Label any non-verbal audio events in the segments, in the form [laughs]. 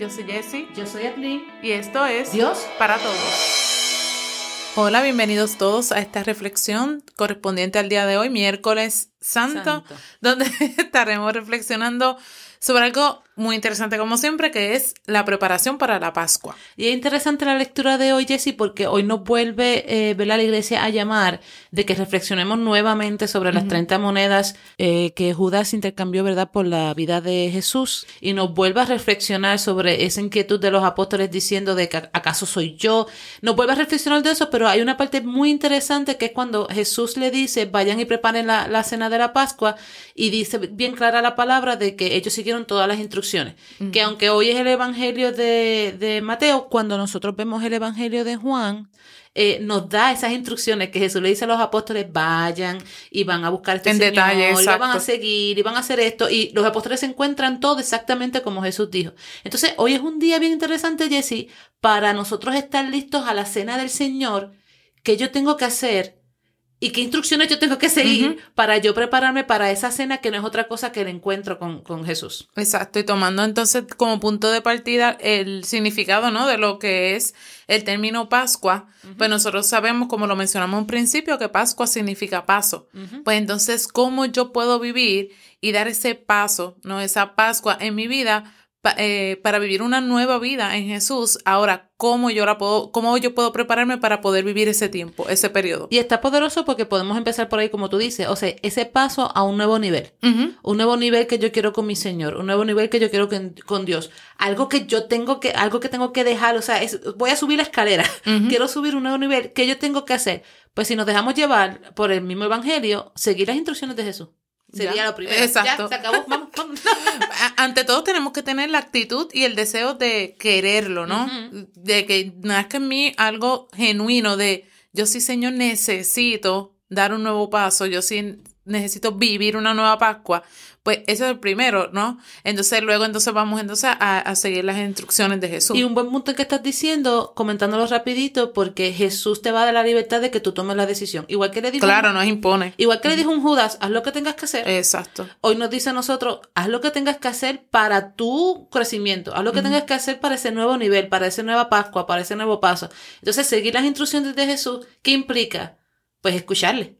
Yo soy Jessie. Yo soy Atlin. Y esto es Dios para todos. Hola, bienvenidos todos a esta reflexión correspondiente al día de hoy, miércoles santo, Santo. donde [laughs] estaremos reflexionando sobre algo muy interesante como siempre, que es la preparación para la Pascua. Y es interesante la lectura de hoy, Jessie, porque hoy nos vuelve eh, ¿verdad? la iglesia a llamar de que reflexionemos nuevamente sobre las 30 monedas eh, que Judas intercambió, ¿verdad?, por la vida de Jesús. Y nos vuelve a reflexionar sobre esa inquietud de los apóstoles diciendo de que acaso soy yo. Nos vuelve a reflexionar de eso, pero hay una parte muy interesante que es cuando Jesús le dice, vayan y preparen la, la cena de la Pascua, y dice bien clara la palabra de que ellos siguieron todas las instrucciones. Que aunque hoy es el Evangelio de, de Mateo, cuando nosotros vemos el Evangelio de Juan, eh, nos da esas instrucciones que Jesús le dice a los apóstoles, vayan y van a buscar este En Señor, detalle, y lo van a seguir, y van a hacer esto, y los apóstoles se encuentran todo exactamente como Jesús dijo. Entonces, hoy es un día bien interesante, Jesse, para nosotros estar listos a la cena del Señor, que yo tengo que hacer y qué instrucciones yo tengo que seguir para yo prepararme para esa cena que no es otra cosa que el encuentro con, con Jesús. Exacto, y tomando entonces como punto de partida el significado, ¿no? De lo que es el término Pascua, pues nosotros sabemos, como lo mencionamos en principio, que Pascua significa paso. Pues entonces, ¿cómo yo puedo vivir y dar ese paso, ¿no? Esa Pascua en mi vida pa- eh, para vivir una nueva vida en Jesús? Ahora, ¿cómo yo la puedo, cómo yo puedo prepararme para poder vivir ese tiempo, ese periodo? Y está poderoso porque podemos empezar por ahí, como tú dices, o sea, ese paso a un nuevo nivel. Un nuevo nivel que yo quiero con mi Señor, un nuevo nivel que yo quiero con, con Dios. Algo que yo tengo que, algo que tengo que dejar, o sea, es, voy a subir la escalera. Quiero subir un nuevo nivel. ¿Qué yo tengo que hacer? Pues si nos dejamos llevar por el mismo evangelio, seguir las instrucciones de Jesús. Sería Ya. lo primero. Exacto. Ya, se acabó. Vamos, vamos. [laughs] Ante todo tenemos que tener la actitud y el deseo de quererlo, ¿no? Ujú. De que nazca en mí algo genuino de yo sí, Señor, necesito dar un nuevo paso, yo sí necesito vivir una nueva Pascua. Pues eso es el primero, ¿no? Entonces luego entonces vamos entonces a, a seguir las instrucciones de Jesús. Y un buen punto que estás diciendo, comentándolo rapidito, porque Jesús te va a dar la libertad de que tú tomes la decisión. Igual que le dijo, claro, nos impone. igual que le dijo un Judas, haz lo que tengas que hacer. Exacto. Hoy nos dice a nosotros, haz lo que tengas que hacer para tu crecimiento, haz lo que tengas que hacer para ese nuevo nivel, para esa nueva Pascua, para ese nuevo paso. Entonces, seguir las instrucciones de Jesús, ¿qué implica? Pues escucharle.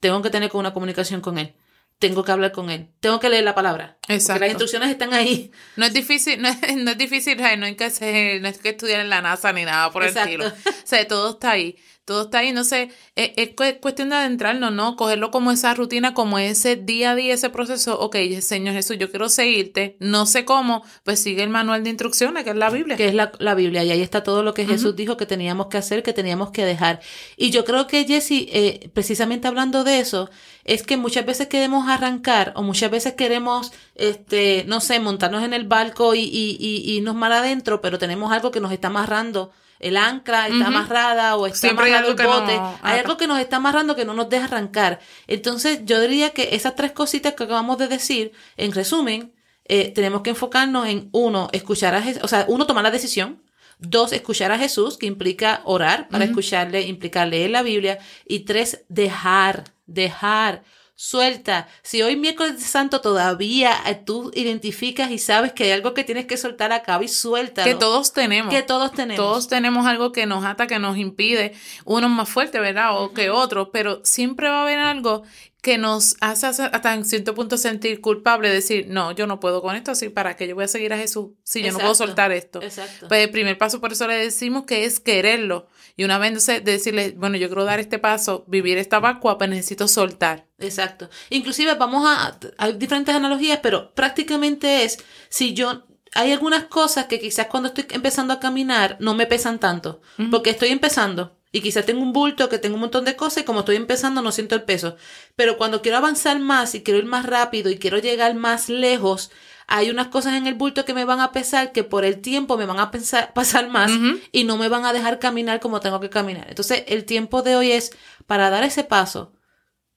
Tengo que tener una comunicación con Él. Tengo que hablar con Él. Tengo que leer la palabra. Exacto. Porque las instrucciones están ahí. No es difícil, no es, no es difícil, no hay que hacer, no hay que estudiar en la NASA ni nada por Exacto. el estilo. O sea, todo está ahí, todo está ahí, no sé, es, es cu- cuestión de adentrarnos, ¿no? Cogerlo como esa rutina, como ese día a día, ese proceso, ok, Señor Jesús, yo quiero seguirte, no sé cómo, pues sigue el manual de instrucciones, que es la Biblia. que es la, la Biblia, y ahí está todo lo que Jesús dijo que teníamos que hacer, que teníamos que dejar. Y yo creo que, Jesse, eh, precisamente hablando de eso, es que muchas veces queremos arrancar o muchas veces queremos, este, no sé, montarnos en el barco y, y, y, y irnos mal adentro, pero tenemos algo que nos está amarrando. El ancla está amarrada o está Siempre amarrado el bote. no- hay algo que nos está amarrando que no nos deja arrancar. Entonces, yo diría que esas tres cositas que acabamos de decir, en resumen, eh, tenemos que enfocarnos en uno, escuchar a Jesús, o sea, uno, tomar la decisión. Dos, escuchar a Jesús, que implica orar para escucharle, implica leer la Biblia. Y tres, dejar, dejar, suelta. Si hoy miércoles santo todavía eh, tú identificas y sabes que hay algo que tienes que soltar acá y suelta. que todos tenemos. Que todos tenemos. Todos tenemos algo que nos ata, que nos impide, unos más fuertes, ¿verdad? O que otros, pero siempre va a haber algo que nos hace hasta en cierto punto sentir culpable, decir, no, yo no puedo con esto, así para que yo voy a seguir a Jesús si yo no puedo soltar esto. Exacto. Pues el primer paso, por eso le decimos que es quererlo. Y una vez entonces de decirle, bueno, yo quiero dar este paso, vivir esta Pascua, pues necesito soltar. Exacto. Inclusive vamos a, hay diferentes analogías, pero prácticamente es, si yo, hay algunas cosas que quizás cuando estoy empezando a caminar no me pesan tanto, porque estoy empezando. Y quizás tengo un bulto que tengo un montón de cosas y como estoy empezando no siento el peso. Pero cuando quiero avanzar más y quiero ir más rápido y quiero llegar más lejos, hay unas cosas en el bulto que me van a pesar que por el tiempo me van a pensar- [laughs] pasar más y no me van a dejar caminar como tengo que caminar. Entonces el tiempo de hoy es para dar ese paso,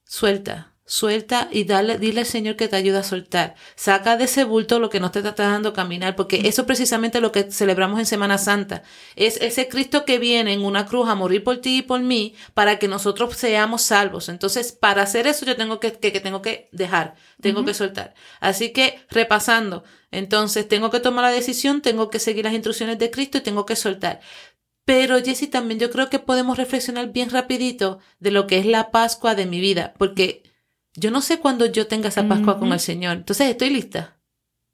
suelta, suelta y dale, dile al Señor que te ayude a soltar. Saca de ese bulto lo que no te está dejando caminar, porque eso es precisamente lo que celebramos en Semana Santa. Es ese Cristo que viene en una cruz a morir por ti y por mí para que nosotros seamos salvos. Entonces, para hacer eso yo tengo que, que, tengo que dejar, tengo que soltar. Así que, repasando, entonces tengo que tomar la decisión, tengo que seguir las instrucciones de Cristo y tengo que soltar. Pero Jessy, también yo creo que podemos reflexionar bien rapidito de lo que es la Pascua de mi vida, porque yo no sé cuándo yo tenga esa Pascua con el Señor. Entonces, ¿estoy lista?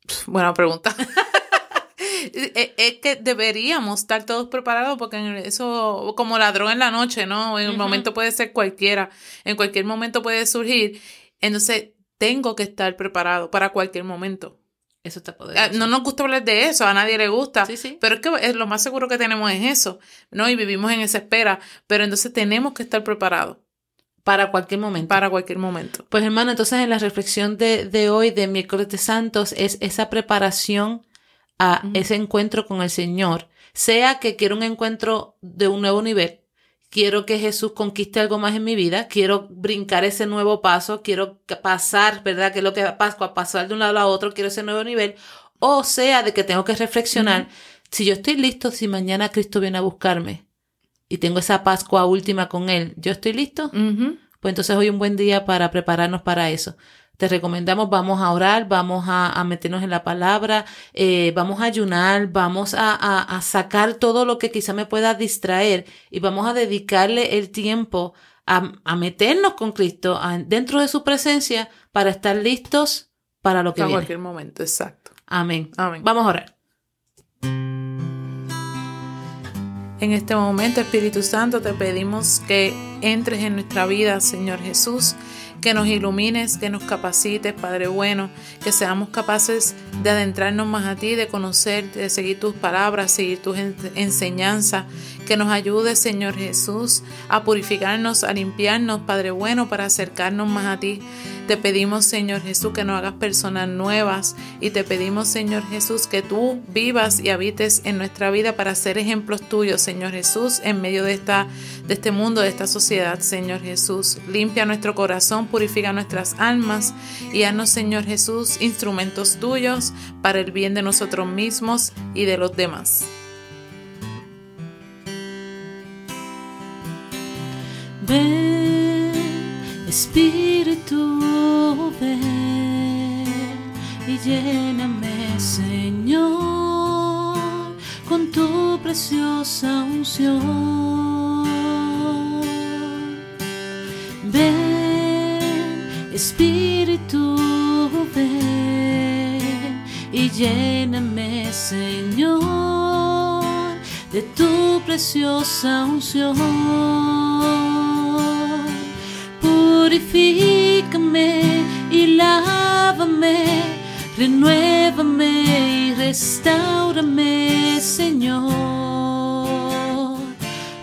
[laughs] Buena pregunta. [laughs] es que deberíamos estar todos preparados porque eso, como ladrón en la noche, ¿no? En un momento puede ser cualquiera, en cualquier momento puede surgir. Entonces, tengo que estar preparado para cualquier momento. Eso está poderoso. No nos gusta hablar de eso, a nadie le gusta. Sí, sí. Pero es que es lo más seguro que tenemos es eso, ¿no? Y vivimos en esa espera. Pero entonces tenemos que estar preparados. Para cualquier momento. Para cualquier momento. Pues hermano, entonces en la reflexión de, de hoy, de miércoles de Santos, es esa preparación a ese encuentro con el Señor. Sea que quiero un encuentro de un nuevo nivel, quiero que Jesús conquiste algo más en mi vida, quiero brincar ese nuevo paso, quiero pasar, ¿verdad? Que es lo que Pascua, pasar de un lado a otro, quiero ese nuevo nivel. O sea, de que tengo que reflexionar, si yo estoy listo, si mañana Cristo viene a buscarme, y tengo esa Pascua última con Él, ¿yo estoy listo? Pues entonces hoy un buen día para prepararnos para eso. Te recomendamos, vamos a orar, vamos a, meternos en la palabra, eh, vamos a ayunar, vamos a, a, sacar todo lo que quizá me pueda distraer y vamos a dedicarle el tiempo a, meternos con Cristo dentro de su presencia para estar listos para lo que viene. En cualquier momento, exacto. Amén. Amén. Vamos a orar. En este momento, Espíritu Santo, te pedimos que entres en nuestra vida, Señor Jesús, que nos ilumines, que nos capacites, Padre bueno, que seamos capaces de adentrarnos más a ti, de conocer, de seguir tus palabras, seguir tus enseñanzas, que nos ayude, Señor Jesús, a purificarnos, a limpiarnos, Padre bueno, para acercarnos más a ti. Te pedimos, Señor Jesús, que nos hagas personas nuevas y te pedimos, Señor Jesús, que tú vivas y habites en nuestra vida para ser ejemplos tuyos, Señor Jesús, en medio de, esta, de este mundo, de esta sociedad, Señor Jesús. Limpia nuestro corazón, purifica nuestras almas y haznos, Señor Jesús, instrumentos tuyos para el bien de nosotros mismos y de los demás. Espíritu, ven y lléname, Señor, con tu preciosa unción. Ven, Espíritu, ven y lléname, Señor, de tu preciosa unción renuévame y restaurame, Señor,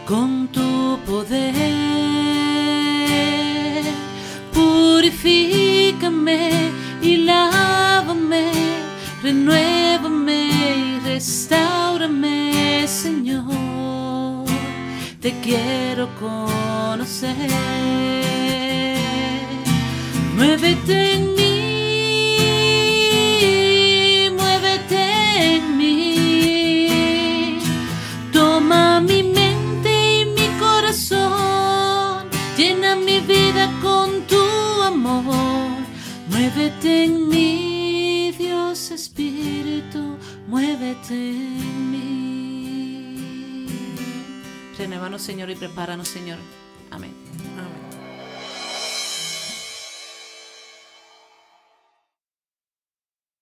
con tu poder. Purifícame y lávame, renuévame y restaurame, Señor. Te quiero conocer. Muévete en mí, En mí, Dios Espíritu, muévete en mí. Renuévanos, Señor, y prepáranos, Señor. Amén.